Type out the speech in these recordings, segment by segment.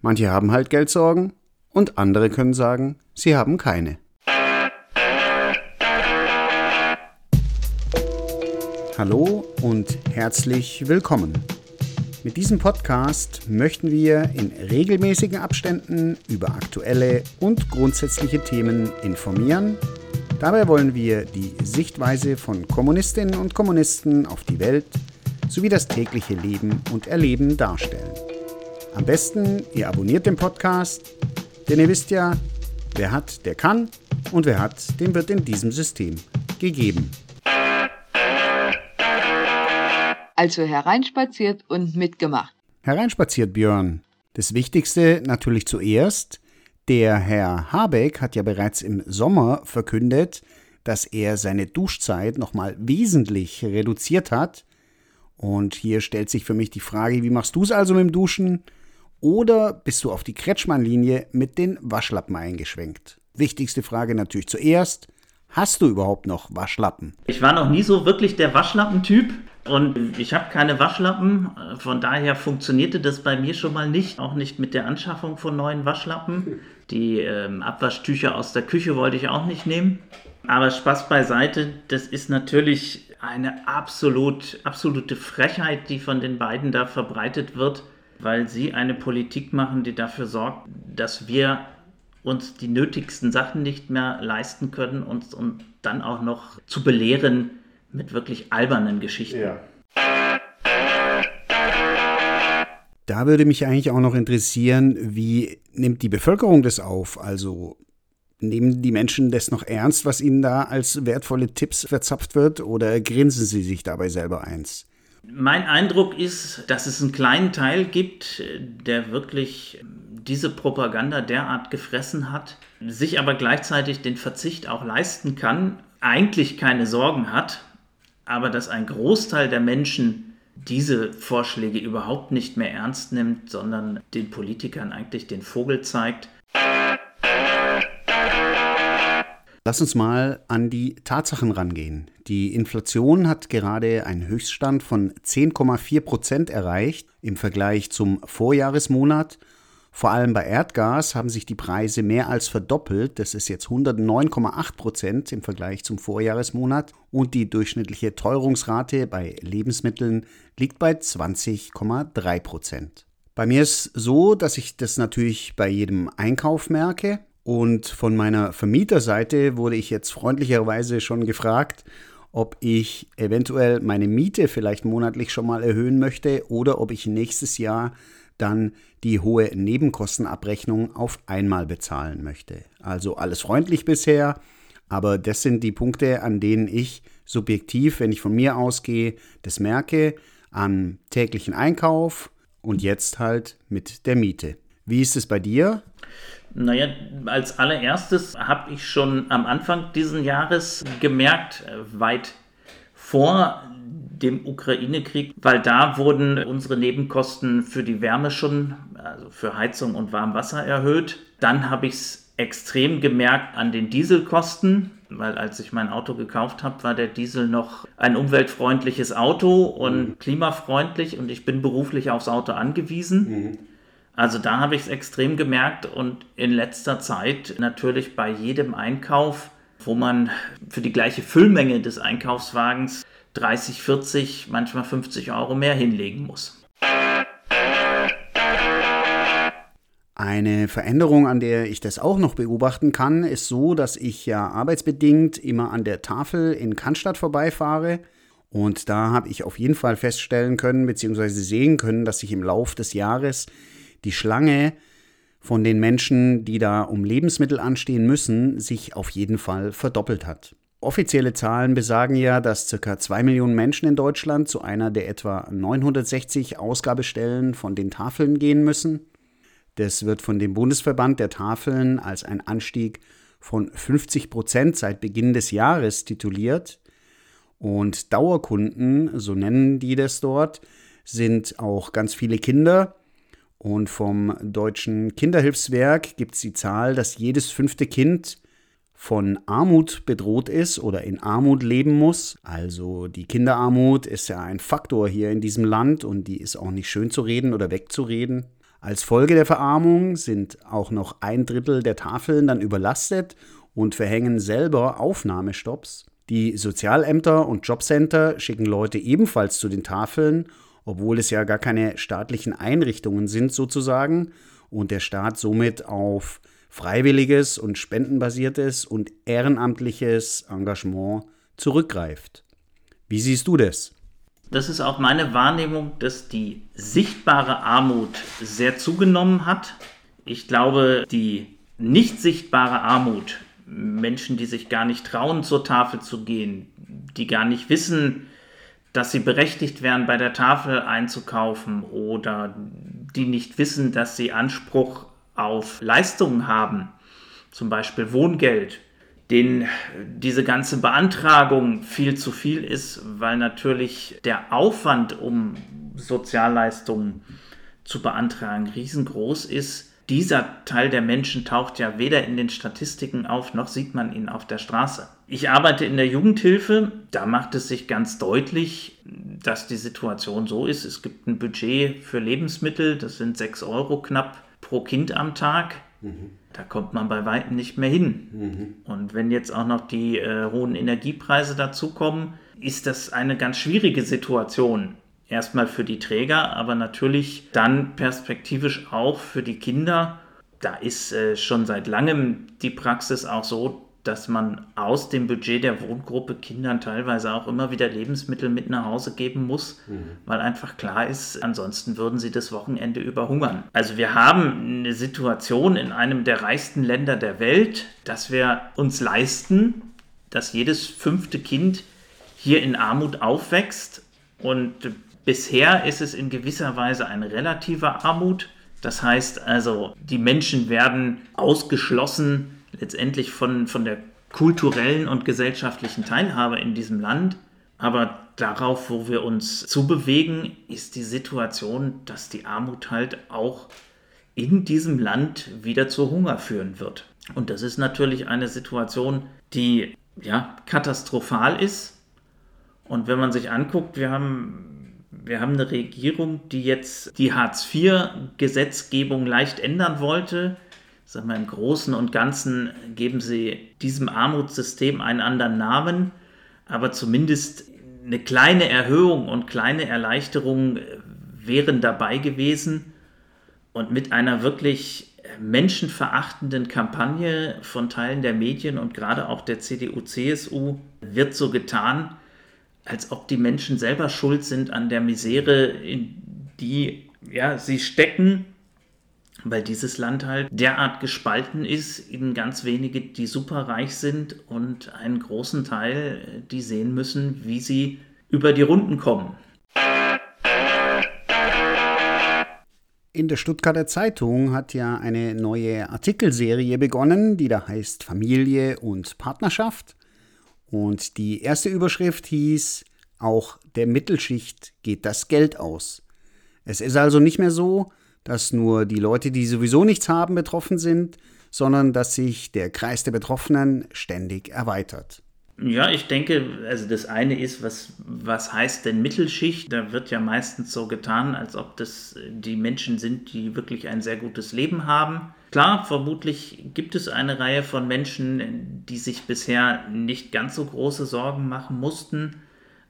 Manche haben halt Geldsorgen und andere können sagen, sie haben keine. Hallo und herzlich willkommen. Mit diesem Podcast möchten wir in regelmäßigen Abständen über aktuelle und grundsätzliche Themen informieren. Dabei wollen wir die Sichtweise von Kommunistinnen und Kommunisten auf die Welt sowie das tägliche Leben und Erleben darstellen. Am besten, ihr abonniert den Podcast, denn ihr wisst ja, wer hat, der kann und wer hat, dem wird in diesem System gegeben. Also hereinspaziert und mitgemacht. Hereinspaziert, Björn. Das Wichtigste natürlich zuerst. Der Herr Habeck hat ja bereits im Sommer verkündet, dass er seine Duschzeit nochmal wesentlich reduziert hat. Und hier stellt sich für mich die Frage, wie machst du es also mit dem Duschen? Oder bist du auf die Kretschmann-Linie mit den Waschlappen eingeschwenkt? Wichtigste Frage natürlich zuerst. Hast du überhaupt noch Waschlappen? Ich war noch nie so wirklich der Waschlappentyp und ich habe keine Waschlappen. Von daher funktionierte das bei mir schon mal nicht. Auch nicht mit der Anschaffung von neuen Waschlappen. Die ähm, Abwaschtücher aus der Küche wollte ich auch nicht nehmen. Aber Spaß beiseite, das ist natürlich eine absolut, absolute Frechheit, die von den beiden da verbreitet wird weil sie eine Politik machen, die dafür sorgt, dass wir uns die nötigsten Sachen nicht mehr leisten können und, und dann auch noch zu belehren mit wirklich albernen Geschichten. Ja. Da würde mich eigentlich auch noch interessieren, wie nimmt die Bevölkerung das auf? Also nehmen die Menschen das noch ernst, was ihnen da als wertvolle Tipps verzapft wird, oder grinsen sie sich dabei selber eins? Mein Eindruck ist, dass es einen kleinen Teil gibt, der wirklich diese Propaganda derart gefressen hat, sich aber gleichzeitig den Verzicht auch leisten kann, eigentlich keine Sorgen hat, aber dass ein Großteil der Menschen diese Vorschläge überhaupt nicht mehr ernst nimmt, sondern den Politikern eigentlich den Vogel zeigt. Lass uns mal an die Tatsachen rangehen. Die Inflation hat gerade einen Höchststand von 10,4 Prozent erreicht im Vergleich zum Vorjahresmonat. Vor allem bei Erdgas haben sich die Preise mehr als verdoppelt. Das ist jetzt 109,8 Prozent im Vergleich zum Vorjahresmonat. Und die durchschnittliche Teuerungsrate bei Lebensmitteln liegt bei 20,3 Prozent. Bei mir ist so, dass ich das natürlich bei jedem Einkauf merke. Und von meiner Vermieterseite wurde ich jetzt freundlicherweise schon gefragt, ob ich eventuell meine Miete vielleicht monatlich schon mal erhöhen möchte oder ob ich nächstes Jahr dann die hohe Nebenkostenabrechnung auf einmal bezahlen möchte. Also alles freundlich bisher, aber das sind die Punkte, an denen ich subjektiv, wenn ich von mir ausgehe, das merke, am täglichen Einkauf und jetzt halt mit der Miete. Wie ist es bei dir? Naja, als allererstes habe ich schon am Anfang dieses Jahres gemerkt, äh, weit vor dem Ukraine-Krieg, weil da wurden unsere Nebenkosten für die Wärme schon, also für Heizung und Warmwasser erhöht. Dann habe ich es extrem gemerkt an den Dieselkosten, weil als ich mein Auto gekauft habe, war der Diesel noch ein umweltfreundliches Auto und mhm. klimafreundlich und ich bin beruflich aufs Auto angewiesen. Mhm. Also da habe ich es extrem gemerkt und in letzter Zeit natürlich bei jedem Einkauf, wo man für die gleiche Füllmenge des Einkaufswagens 30, 40, manchmal 50 Euro mehr hinlegen muss. Eine Veränderung, an der ich das auch noch beobachten kann, ist so, dass ich ja arbeitsbedingt immer an der Tafel in Cannstatt vorbeifahre. Und da habe ich auf jeden Fall feststellen können, beziehungsweise sehen können, dass sich im Lauf des Jahres die Schlange von den Menschen, die da um Lebensmittel anstehen müssen, sich auf jeden Fall verdoppelt hat. Offizielle Zahlen besagen ja, dass ca. 2 Millionen Menschen in Deutschland zu einer der etwa 960 Ausgabestellen von den Tafeln gehen müssen. Das wird von dem Bundesverband der Tafeln als ein Anstieg von 50 Prozent seit Beginn des Jahres tituliert. Und Dauerkunden, so nennen die das dort, sind auch ganz viele Kinder, und vom Deutschen Kinderhilfswerk gibt es die Zahl, dass jedes fünfte Kind von Armut bedroht ist oder in Armut leben muss. Also die Kinderarmut ist ja ein Faktor hier in diesem Land und die ist auch nicht schön zu reden oder wegzureden. Als Folge der Verarmung sind auch noch ein Drittel der Tafeln dann überlastet und verhängen selber Aufnahmestopps. Die Sozialämter und Jobcenter schicken Leute ebenfalls zu den Tafeln, obwohl es ja gar keine staatlichen Einrichtungen sind sozusagen und der Staat somit auf freiwilliges und spendenbasiertes und ehrenamtliches Engagement zurückgreift. Wie siehst du das? Das ist auch meine Wahrnehmung, dass die sichtbare Armut sehr zugenommen hat. Ich glaube, die nicht sichtbare Armut, Menschen, die sich gar nicht trauen, zur Tafel zu gehen, die gar nicht wissen, dass sie berechtigt wären, bei der Tafel einzukaufen oder die nicht wissen, dass sie Anspruch auf Leistungen haben, zum Beispiel Wohngeld denen diese ganze Beantragung viel zu viel ist, weil natürlich der Aufwand, um Sozialleistungen zu beantragen, riesengroß ist. Dieser Teil der Menschen taucht ja weder in den Statistiken auf, noch sieht man ihn auf der Straße. Ich arbeite in der Jugendhilfe, da macht es sich ganz deutlich, dass die Situation so ist. Es gibt ein Budget für Lebensmittel, das sind 6 Euro knapp pro Kind am Tag. Mhm. Da kommt man bei weitem nicht mehr hin. Mhm. Und wenn jetzt auch noch die äh, hohen Energiepreise dazukommen, ist das eine ganz schwierige Situation. Erstmal für die Träger, aber natürlich dann perspektivisch auch für die Kinder. Da ist äh, schon seit langem die Praxis auch so, dass man aus dem Budget der Wohngruppe Kindern teilweise auch immer wieder Lebensmittel mit nach Hause geben muss, mhm. weil einfach klar ist, ansonsten würden sie das Wochenende überhungern. Also wir haben eine Situation in einem der reichsten Länder der Welt, dass wir uns leisten, dass jedes fünfte Kind hier in Armut aufwächst und bisher ist es in gewisser Weise eine relative Armut. Das heißt also, die Menschen werden ausgeschlossen letztendlich von, von der kulturellen und gesellschaftlichen Teilhabe in diesem Land. Aber darauf, wo wir uns zubewegen, ist die Situation, dass die Armut halt auch in diesem Land wieder zu Hunger führen wird. Und das ist natürlich eine Situation, die ja katastrophal ist. Und wenn man sich anguckt, wir haben, wir haben eine Regierung, die jetzt die Hartz-IV-Gesetzgebung leicht ändern wollte. Sag mal, im Großen und Ganzen geben sie diesem Armutssystem einen anderen Namen, aber zumindest eine kleine Erhöhung und kleine Erleichterung wären dabei gewesen. Und mit einer wirklich menschenverachtenden Kampagne von Teilen der Medien und gerade auch der CDU-CSU wird so getan, als ob die Menschen selber schuld sind an der Misere, in die ja, sie stecken weil dieses Land halt derart gespalten ist in ganz wenige, die superreich sind und einen großen Teil, die sehen müssen, wie sie über die Runden kommen. In der Stuttgarter Zeitung hat ja eine neue Artikelserie begonnen, die da heißt Familie und Partnerschaft. Und die erste Überschrift hieß, auch der Mittelschicht geht das Geld aus. Es ist also nicht mehr so, dass nur die Leute, die sowieso nichts haben, betroffen sind, sondern dass sich der Kreis der Betroffenen ständig erweitert. Ja, ich denke, also das eine ist, was, was heißt denn Mittelschicht? Da wird ja meistens so getan, als ob das die Menschen sind, die wirklich ein sehr gutes Leben haben. Klar, vermutlich gibt es eine Reihe von Menschen, die sich bisher nicht ganz so große Sorgen machen mussten.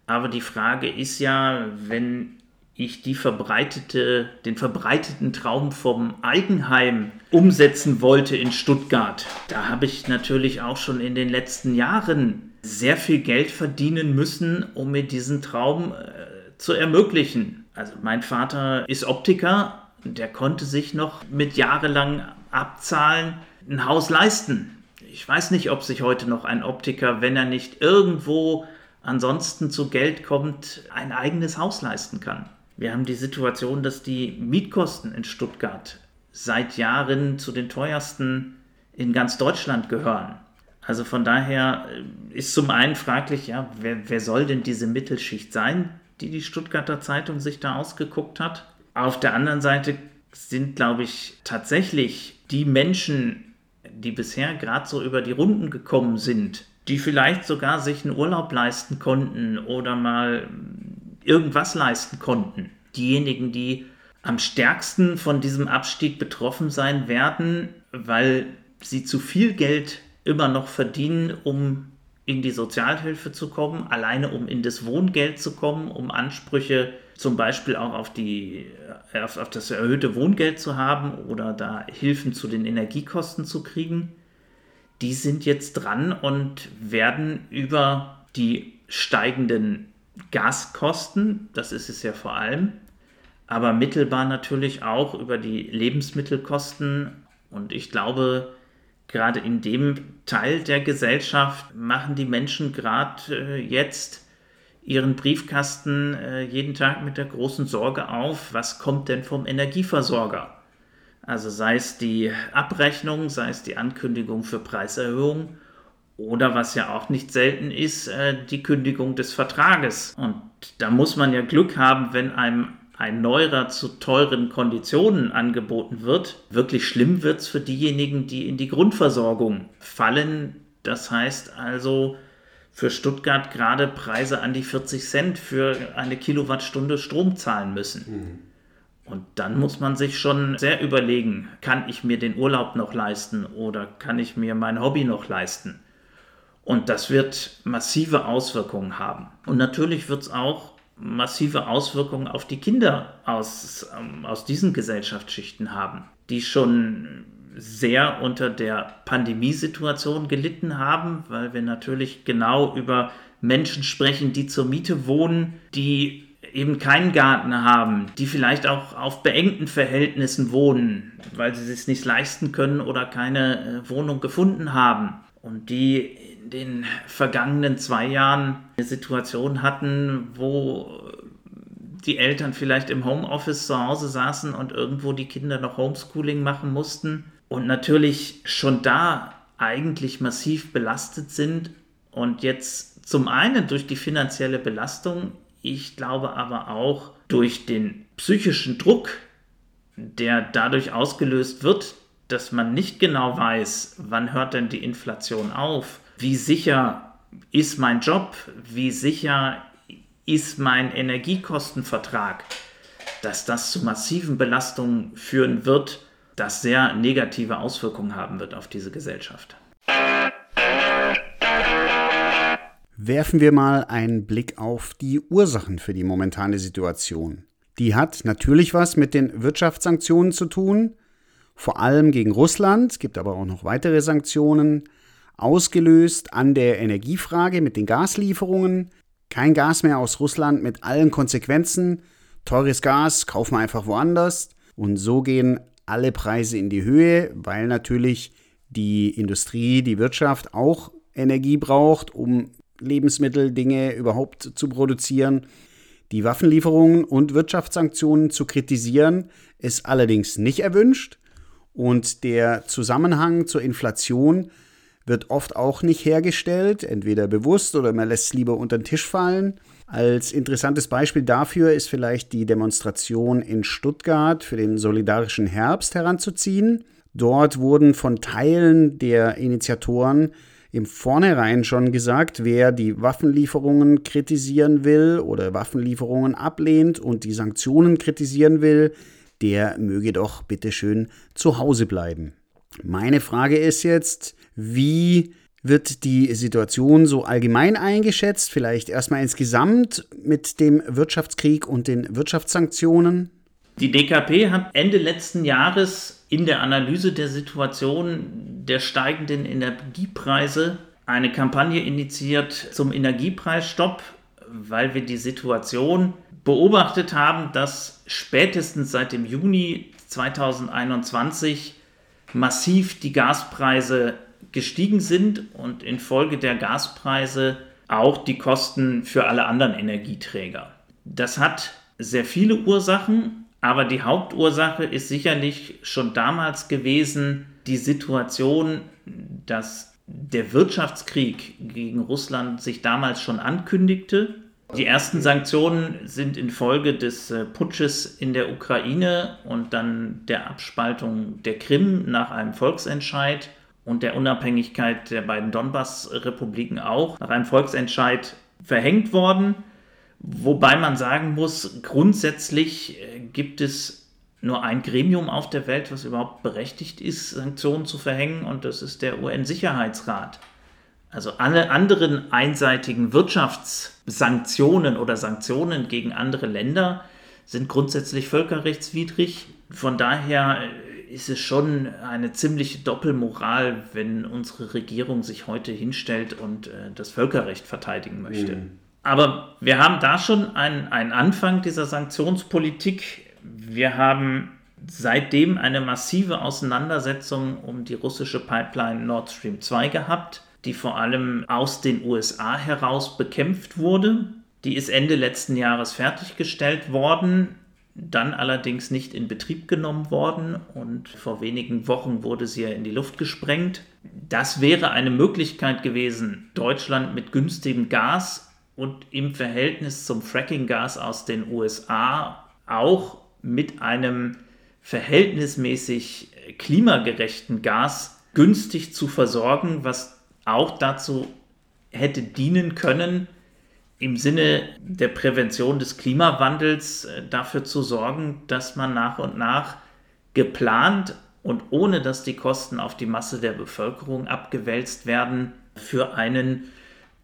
Aber die Frage ist ja, wenn ich die verbreitete, den verbreiteten Traum vom Eigenheim umsetzen wollte in Stuttgart. Da habe ich natürlich auch schon in den letzten Jahren sehr viel Geld verdienen müssen, um mir diesen Traum äh, zu ermöglichen. Also mein Vater ist Optiker, der konnte sich noch mit jahrelang Abzahlen ein Haus leisten. Ich weiß nicht, ob sich heute noch ein Optiker, wenn er nicht irgendwo ansonsten zu Geld kommt, ein eigenes Haus leisten kann. Wir haben die Situation, dass die Mietkosten in Stuttgart seit Jahren zu den teuersten in ganz Deutschland gehören. Also von daher äh, ist zum einen fraglich, ja, wer, wer soll denn diese Mittelschicht sein, die die Stuttgarter Zeitung sich da ausgeguckt hat? Auf der anderen Seite sind, glaube ich, tatsächlich die Menschen, die bisher gerade so über die Runden gekommen sind, die vielleicht sogar sich einen Urlaub leisten konnten oder mal irgendwas leisten konnten. Diejenigen, die am stärksten von diesem Abstieg betroffen sein werden, weil sie zu viel Geld immer noch verdienen, um in die Sozialhilfe zu kommen, alleine um in das Wohngeld zu kommen, um Ansprüche zum Beispiel auch auf, die, auf, auf das erhöhte Wohngeld zu haben oder da Hilfen zu den Energiekosten zu kriegen. Die sind jetzt dran und werden über die steigenden Gaskosten, das ist es ja vor allem, aber mittelbar natürlich auch über die Lebensmittelkosten. Und ich glaube, gerade in dem Teil der Gesellschaft machen die Menschen gerade äh, jetzt ihren Briefkasten äh, jeden Tag mit der großen Sorge auf, was kommt denn vom Energieversorger? Also sei es die Abrechnung, sei es die Ankündigung für Preiserhöhung oder was ja auch nicht selten ist, äh, die Kündigung des Vertrages. Und da muss man ja Glück haben, wenn einem ein neuer zu teuren Konditionen angeboten wird. Wirklich schlimm wird es für diejenigen, die in die Grundversorgung fallen. Das heißt also für Stuttgart gerade Preise an die 40 Cent für eine Kilowattstunde Strom zahlen müssen. Mhm. Und dann muss man sich schon sehr überlegen, kann ich mir den Urlaub noch leisten oder kann ich mir mein Hobby noch leisten? Und das wird massive Auswirkungen haben. Und natürlich wird es auch massive Auswirkungen auf die Kinder aus, ähm, aus diesen Gesellschaftsschichten haben, die schon sehr unter der Pandemiesituation gelitten haben, weil wir natürlich genau über Menschen sprechen, die zur Miete wohnen, die eben keinen Garten haben, die vielleicht auch auf beengten Verhältnissen wohnen, weil sie es nicht leisten können oder keine äh, Wohnung gefunden haben. Und die den vergangenen zwei Jahren eine Situation hatten, wo die Eltern vielleicht im Homeoffice zu Hause saßen und irgendwo die Kinder noch Homeschooling machen mussten und natürlich schon da eigentlich massiv belastet sind. Und jetzt zum einen durch die finanzielle Belastung, ich glaube aber auch durch den psychischen Druck, der dadurch ausgelöst wird, dass man nicht genau weiß, wann hört denn die Inflation auf, wie sicher ist mein Job, wie sicher ist mein Energiekostenvertrag, dass das zu massiven Belastungen führen wird, das sehr negative Auswirkungen haben wird auf diese Gesellschaft. Werfen wir mal einen Blick auf die Ursachen für die momentane Situation. Die hat natürlich was mit den Wirtschaftssanktionen zu tun, vor allem gegen Russland, gibt aber auch noch weitere Sanktionen, ausgelöst an der Energiefrage mit den Gaslieferungen. Kein Gas mehr aus Russland mit allen Konsequenzen. Teures Gas kaufen wir einfach woanders. Und so gehen alle Preise in die Höhe, weil natürlich die Industrie, die Wirtschaft auch Energie braucht, um Lebensmittel, Dinge überhaupt zu produzieren. Die Waffenlieferungen und Wirtschaftssanktionen zu kritisieren, ist allerdings nicht erwünscht. Und der Zusammenhang zur Inflation wird oft auch nicht hergestellt, entweder bewusst oder man lässt es lieber unter den Tisch fallen. Als interessantes Beispiel dafür ist vielleicht die Demonstration in Stuttgart für den solidarischen Herbst heranzuziehen. Dort wurden von Teilen der Initiatoren im Vornherein schon gesagt, wer die Waffenlieferungen kritisieren will oder Waffenlieferungen ablehnt und die Sanktionen kritisieren will, der möge doch bitteschön zu Hause bleiben. Meine Frage ist jetzt, wie wird die Situation so allgemein eingeschätzt? Vielleicht erstmal insgesamt mit dem Wirtschaftskrieg und den Wirtschaftssanktionen? Die DKP hat Ende letzten Jahres in der Analyse der Situation der steigenden Energiepreise eine Kampagne initiiert zum Energiepreisstopp, weil wir die Situation beobachtet haben, dass spätestens seit dem Juni 2021 massiv die Gaspreise gestiegen sind und infolge der Gaspreise auch die Kosten für alle anderen Energieträger. Das hat sehr viele Ursachen, aber die Hauptursache ist sicherlich schon damals gewesen die Situation, dass der Wirtschaftskrieg gegen Russland sich damals schon ankündigte. Die ersten Sanktionen sind infolge des äh, Putsches in der Ukraine und dann der Abspaltung der Krim nach einem Volksentscheid und der Unabhängigkeit der beiden Donbass-Republiken auch nach einem Volksentscheid verhängt worden. Wobei man sagen muss, grundsätzlich äh, gibt es nur ein Gremium auf der Welt, was überhaupt berechtigt ist, Sanktionen zu verhängen, und das ist der UN-Sicherheitsrat. Also alle anderen einseitigen Wirtschaftssanktionen oder Sanktionen gegen andere Länder sind grundsätzlich völkerrechtswidrig. Von daher ist es schon eine ziemliche Doppelmoral, wenn unsere Regierung sich heute hinstellt und äh, das Völkerrecht verteidigen möchte. Mhm. Aber wir haben da schon einen, einen Anfang dieser Sanktionspolitik. Wir haben seitdem eine massive Auseinandersetzung um die russische Pipeline Nord Stream 2 gehabt die vor allem aus den USA heraus bekämpft wurde. Die ist Ende letzten Jahres fertiggestellt worden, dann allerdings nicht in Betrieb genommen worden und vor wenigen Wochen wurde sie ja in die Luft gesprengt. Das wäre eine Möglichkeit gewesen, Deutschland mit günstigem Gas und im Verhältnis zum Fracking-Gas aus den USA auch mit einem verhältnismäßig klimagerechten Gas günstig zu versorgen, was auch dazu hätte dienen können, im Sinne der Prävention des Klimawandels äh, dafür zu sorgen, dass man nach und nach geplant und ohne dass die Kosten auf die Masse der Bevölkerung abgewälzt werden, für einen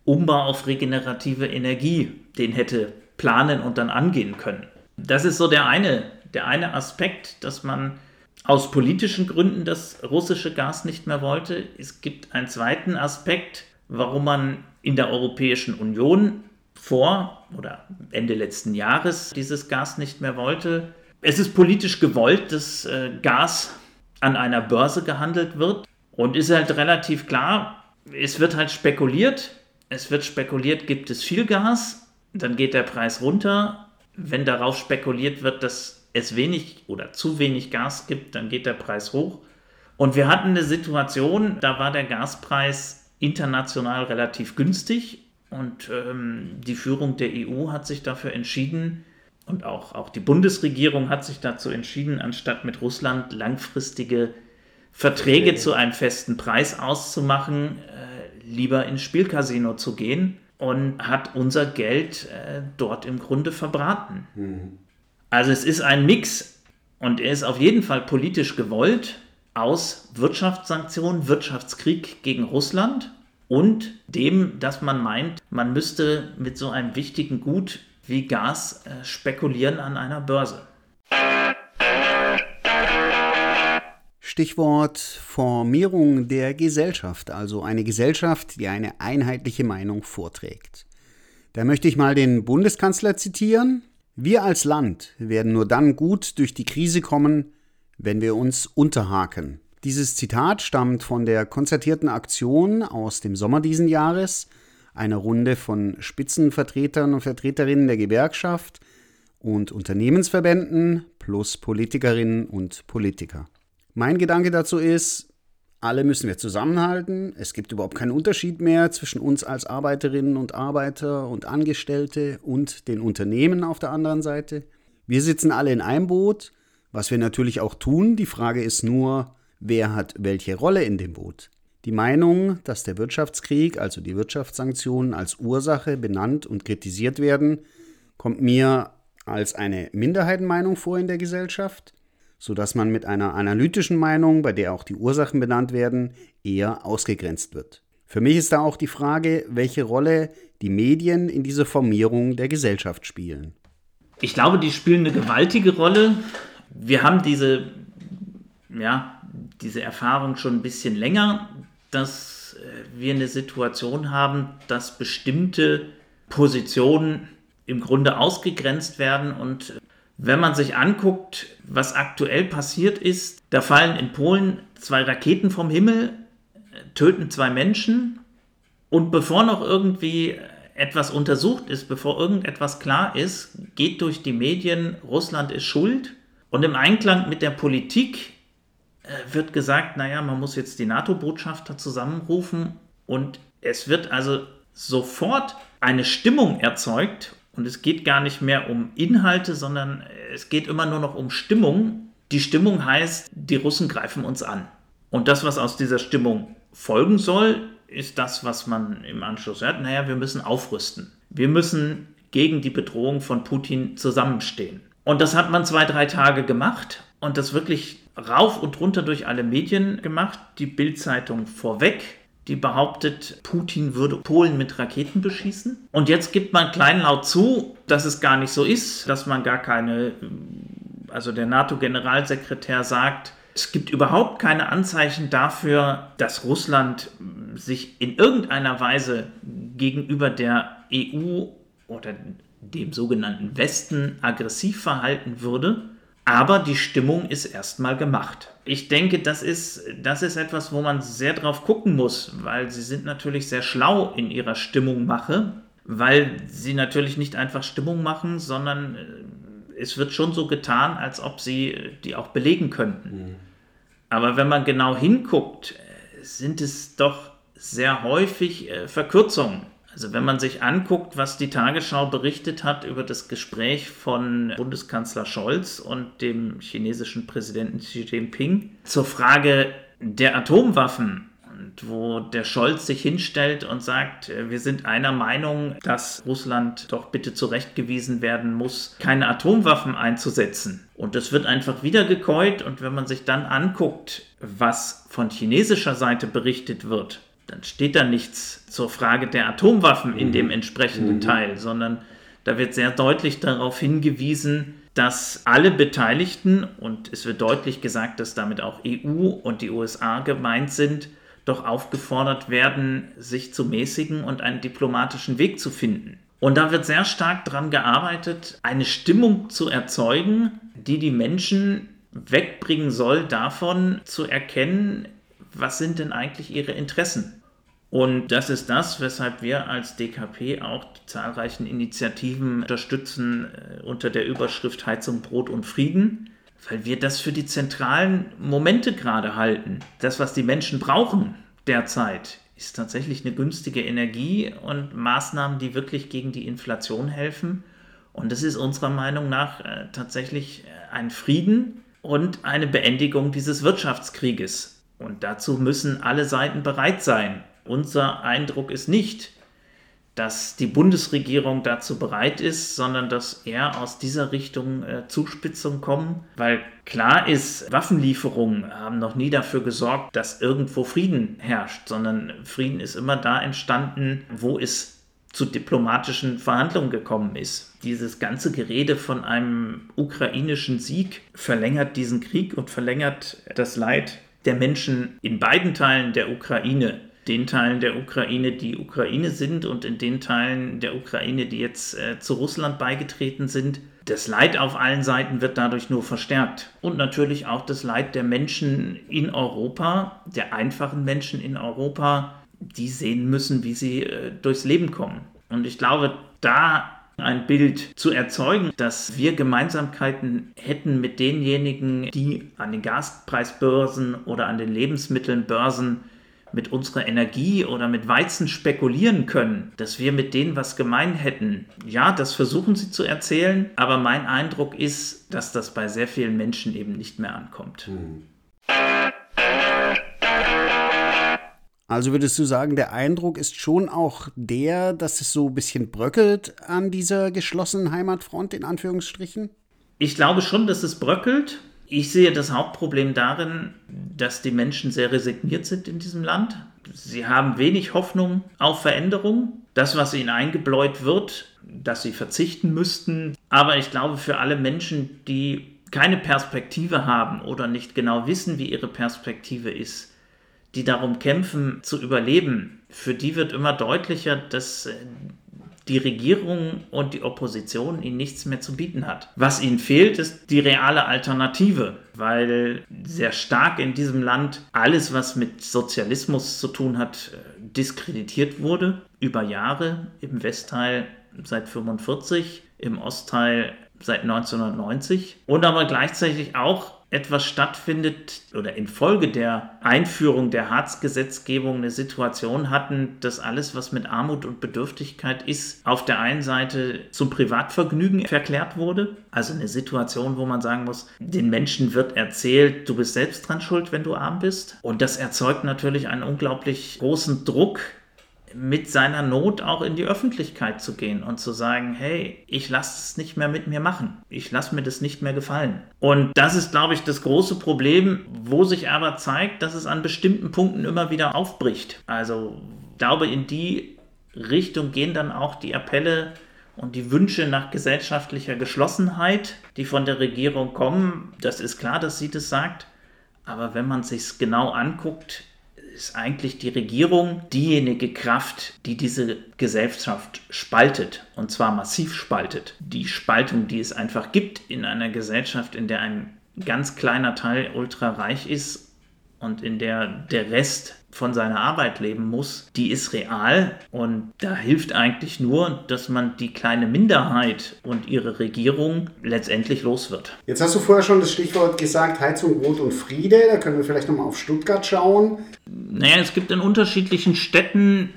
Umbau auf regenerative Energie den hätte planen und dann angehen können. Das ist so der eine, der eine Aspekt, dass man aus politischen Gründen das russische Gas nicht mehr wollte. Es gibt einen zweiten Aspekt, warum man in der Europäischen Union vor oder Ende letzten Jahres dieses Gas nicht mehr wollte. Es ist politisch gewollt, dass äh, Gas an einer Börse gehandelt wird und ist halt relativ klar, es wird halt spekuliert. Es wird spekuliert, gibt es viel Gas, dann geht der Preis runter. Wenn darauf spekuliert wird, dass es wenig oder zu wenig Gas gibt, dann geht der Preis hoch. Und wir hatten eine Situation, da war der Gaspreis international relativ günstig und ähm, die Führung der EU hat sich dafür entschieden und auch, auch die Bundesregierung hat sich dazu entschieden, anstatt mit Russland langfristige Verträge okay. zu einem festen Preis auszumachen, äh, lieber ins Spielcasino zu gehen und hat unser Geld äh, dort im Grunde verbraten. Mhm. Also es ist ein Mix und er ist auf jeden Fall politisch gewollt aus Wirtschaftssanktionen, Wirtschaftskrieg gegen Russland und dem, dass man meint, man müsste mit so einem wichtigen Gut wie Gas äh, spekulieren an einer Börse. Stichwort Formierung der Gesellschaft, also eine Gesellschaft, die eine einheitliche Meinung vorträgt. Da möchte ich mal den Bundeskanzler zitieren. Wir als Land werden nur dann gut durch die Krise kommen, wenn wir uns unterhaken. Dieses Zitat stammt von der konzertierten Aktion aus dem Sommer diesen Jahres, einer Runde von Spitzenvertretern und Vertreterinnen der Gewerkschaft und Unternehmensverbänden plus Politikerinnen und Politiker. Mein Gedanke dazu ist, alle müssen wir zusammenhalten. Es gibt überhaupt keinen Unterschied mehr zwischen uns als Arbeiterinnen und Arbeiter und Angestellte und den Unternehmen auf der anderen Seite. Wir sitzen alle in einem Boot, was wir natürlich auch tun. Die Frage ist nur, wer hat welche Rolle in dem Boot. Die Meinung, dass der Wirtschaftskrieg, also die Wirtschaftssanktionen als Ursache benannt und kritisiert werden, kommt mir als eine Minderheitenmeinung vor in der Gesellschaft sodass man mit einer analytischen Meinung, bei der auch die Ursachen benannt werden, eher ausgegrenzt wird. Für mich ist da auch die Frage, welche Rolle die Medien in dieser Formierung der Gesellschaft spielen. Ich glaube, die spielen eine gewaltige Rolle. Wir haben diese, ja, diese Erfahrung schon ein bisschen länger, dass äh, wir eine Situation haben, dass bestimmte Positionen im Grunde ausgegrenzt werden. Und wenn man sich anguckt, was aktuell passiert ist, da fallen in Polen zwei Raketen vom Himmel, töten zwei Menschen. Und bevor noch irgendwie etwas untersucht ist, bevor irgendetwas klar ist, geht durch die Medien, Russland ist schuld. Und im Einklang mit der Politik äh, wird gesagt, naja, man muss jetzt die NATO-Botschafter zusammenrufen und es wird also sofort eine Stimmung erzeugt und es geht gar nicht mehr um Inhalte, sondern es geht immer nur noch um Stimmung. Die Stimmung heißt, die Russen greifen uns an. Und das, was aus dieser Stimmung folgen soll, ist das, was man im Anschluss hört. Naja, wir müssen aufrüsten. Wir müssen gegen die Bedrohung von Putin zusammenstehen. Und das hat man zwei, drei Tage gemacht und das wirklich rauf und runter durch alle Medien gemacht. Die Bildzeitung vorweg, die behauptet, Putin würde Polen mit Raketen beschießen. Und jetzt gibt man kleinlaut zu, dass es gar nicht so ist, dass man gar keine, also der NATO-Generalsekretär sagt, es gibt überhaupt keine Anzeichen dafür, dass Russland sich in irgendeiner Weise gegenüber der EU oder dem sogenannten Westen aggressiv verhalten würde. Aber die Stimmung ist erstmal gemacht. Ich denke, das ist, das ist etwas, wo man sehr drauf gucken muss, weil sie sind natürlich sehr schlau in ihrer Stimmungmache, weil sie natürlich nicht einfach Stimmung machen, sondern äh, es wird schon so getan, als ob sie die auch belegen könnten. Mhm. Aber wenn man genau hinguckt, äh, sind es doch sehr häufig äh, Verkürzungen. Also wenn man sich anguckt, was die Tagesschau berichtet hat über das Gespräch von Bundeskanzler Scholz und dem chinesischen Präsidenten Xi Jinping zur Frage der Atomwaffen, und wo der Scholz sich hinstellt und sagt, äh, wir sind einer Meinung, dass Russland doch bitte zurechtgewiesen werden muss, keine Atomwaffen einzusetzen. Und das wird einfach wieder gekäut und wenn man sich dann anguckt, was von chinesischer Seite berichtet wird, dann steht da nichts zur Frage der Atomwaffen in dem mhm. entsprechenden mhm. Teil, sondern da wird sehr deutlich darauf hingewiesen, dass alle Beteiligten, und es wird deutlich gesagt, dass damit auch EU und die USA gemeint sind, doch aufgefordert werden, sich zu mäßigen und einen diplomatischen Weg zu finden. Und da wird sehr stark daran gearbeitet, eine Stimmung zu erzeugen, die die Menschen wegbringen soll, davon zu erkennen, was sind denn eigentlich ihre Interessen? Und das ist das, weshalb wir als DKP auch die zahlreichen Initiativen unterstützen äh, unter der Überschrift Heizung, Brot und Frieden, weil wir das für die zentralen Momente gerade halten. Das, was die Menschen brauchen derzeit, ist tatsächlich eine günstige Energie und Maßnahmen, die wirklich gegen die Inflation helfen. Und das ist unserer Meinung nach äh, tatsächlich äh, ein Frieden und eine Beendigung dieses Wirtschaftskrieges. Und dazu müssen alle Seiten bereit sein. Unser Eindruck ist nicht, dass die Bundesregierung dazu bereit ist, sondern dass eher aus dieser Richtung äh, Zuspitzungen kommen, weil klar ist, Waffenlieferungen haben noch nie dafür gesorgt, dass irgendwo Frieden herrscht, sondern Frieden ist immer da entstanden, wo es zu diplomatischen Verhandlungen gekommen ist. Dieses ganze Gerede von einem ukrainischen Sieg verlängert diesen Krieg und verlängert das Leid der Menschen in beiden Teilen der Ukraine, den Teilen der Ukraine, die Ukraine sind und in den Teilen der Ukraine, die jetzt äh, zu Russland beigetreten sind. Das Leid auf allen Seiten wird dadurch nur verstärkt. Und natürlich auch das Leid der Menschen in Europa, der einfachen Menschen in Europa, die sehen müssen, wie sie äh, durchs Leben kommen. Und ich glaube, da ein Bild zu erzeugen, dass wir Gemeinsamkeiten hätten mit denjenigen, die an den Gaspreisbörsen oder an den Lebensmittelbörsen mit unserer Energie oder mit Weizen spekulieren können, dass wir mit denen was gemein hätten. Ja, das versuchen sie zu erzählen, aber mein Eindruck ist, dass das bei sehr vielen Menschen eben nicht mehr ankommt. Mhm. Also würdest du sagen, der Eindruck ist schon auch der, dass es so ein bisschen bröckelt an dieser geschlossenen Heimatfront in Anführungsstrichen? Ich glaube schon, dass es bröckelt. Ich sehe das Hauptproblem darin, dass die Menschen sehr resigniert sind in diesem Land. Sie haben wenig Hoffnung auf Veränderung. Das, was ihnen eingebläut wird, dass sie verzichten müssten. Aber ich glaube, für alle Menschen, die keine Perspektive haben oder nicht genau wissen, wie ihre Perspektive ist, die darum kämpfen zu überleben, für die wird immer deutlicher, dass äh, die Regierung und die Opposition ihnen nichts mehr zu bieten hat. Was ihnen fehlt, ist die reale Alternative, weil sehr stark in diesem Land alles, was mit Sozialismus zu tun hat, äh, diskreditiert wurde über Jahre im Westteil seit 45, im Ostteil seit 1990 und aber gleichzeitig auch etwas stattfindet oder infolge der Einführung der Hartz-Gesetzgebung eine Situation hatten, dass alles, was mit Armut und Bedürftigkeit ist, auf der einen Seite zum Privatvergnügen verklärt wurde. Also eine Situation, wo man sagen muss, den Menschen wird erzählt, du bist selbst dran schuld, wenn du arm bist. Und das erzeugt natürlich einen unglaublich großen Druck mit seiner Not auch in die Öffentlichkeit zu gehen und zu sagen, hey, ich lasse es nicht mehr mit mir machen. Ich lasse mir das nicht mehr gefallen. Und das ist, glaube ich, das große Problem, wo sich aber zeigt, dass es an bestimmten Punkten immer wieder aufbricht. Also ich glaube, in die Richtung gehen dann auch die Appelle und die Wünsche nach gesellschaftlicher Geschlossenheit, die von der Regierung kommen. Das ist klar, dass sie das sagt. Aber wenn man sich genau anguckt, ist eigentlich die Regierung diejenige Kraft, die diese Gesellschaft spaltet und zwar massiv spaltet. Die Spaltung, die es einfach gibt in einer Gesellschaft, in der ein ganz kleiner Teil ultrareich ist und in der der Rest von seiner Arbeit leben muss, die ist real und da hilft eigentlich nur, dass man die kleine Minderheit und ihre Regierung letztendlich los wird. Jetzt hast du vorher schon das Stichwort gesagt, Heizung, Brot und Friede. Da können wir vielleicht nochmal auf Stuttgart schauen. Naja, es gibt in unterschiedlichen Städten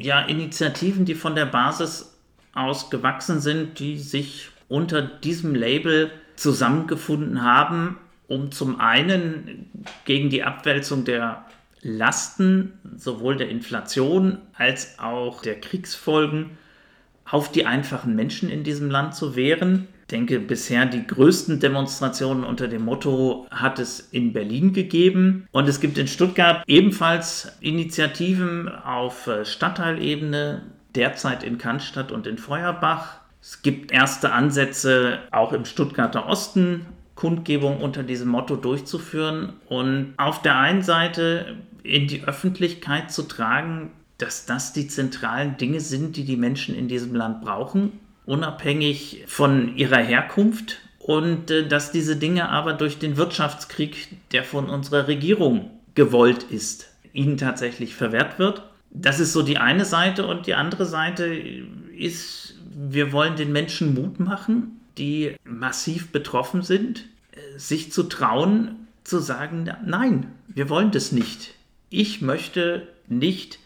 ja Initiativen, die von der Basis aus gewachsen sind, die sich unter diesem Label zusammengefunden haben, um zum einen gegen die Abwälzung der Lasten sowohl der Inflation als auch der Kriegsfolgen auf die einfachen Menschen in diesem Land zu wehren. Ich denke, bisher die größten Demonstrationen unter dem Motto hat es in Berlin gegeben. Und es gibt in Stuttgart ebenfalls Initiativen auf äh, Stadtteilebene, derzeit in Cannstatt und in Feuerbach. Es gibt erste Ansätze auch im Stuttgarter Osten, Kundgebung unter diesem Motto durchzuführen und auf der einen Seite in die Öffentlichkeit zu tragen, dass das die zentralen Dinge sind, die die Menschen in diesem Land brauchen, unabhängig von ihrer Herkunft und äh, dass diese Dinge aber durch den Wirtschaftskrieg, der von unserer Regierung gewollt ist, ihnen tatsächlich verwehrt wird. Das ist so die eine Seite und die andere Seite ist, wir wollen den Menschen Mut machen, die massiv betroffen sind, äh, sich zu trauen, zu sagen, nein, wir wollen das nicht ich möchte nicht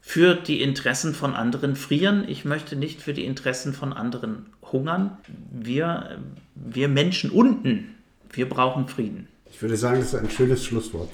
für die Interessen von anderen frieren, ich möchte nicht für die Interessen von anderen hungern. Wir, wir Menschen unten, wir brauchen Frieden. Ich würde sagen, das ist ein schönes Schlusswort.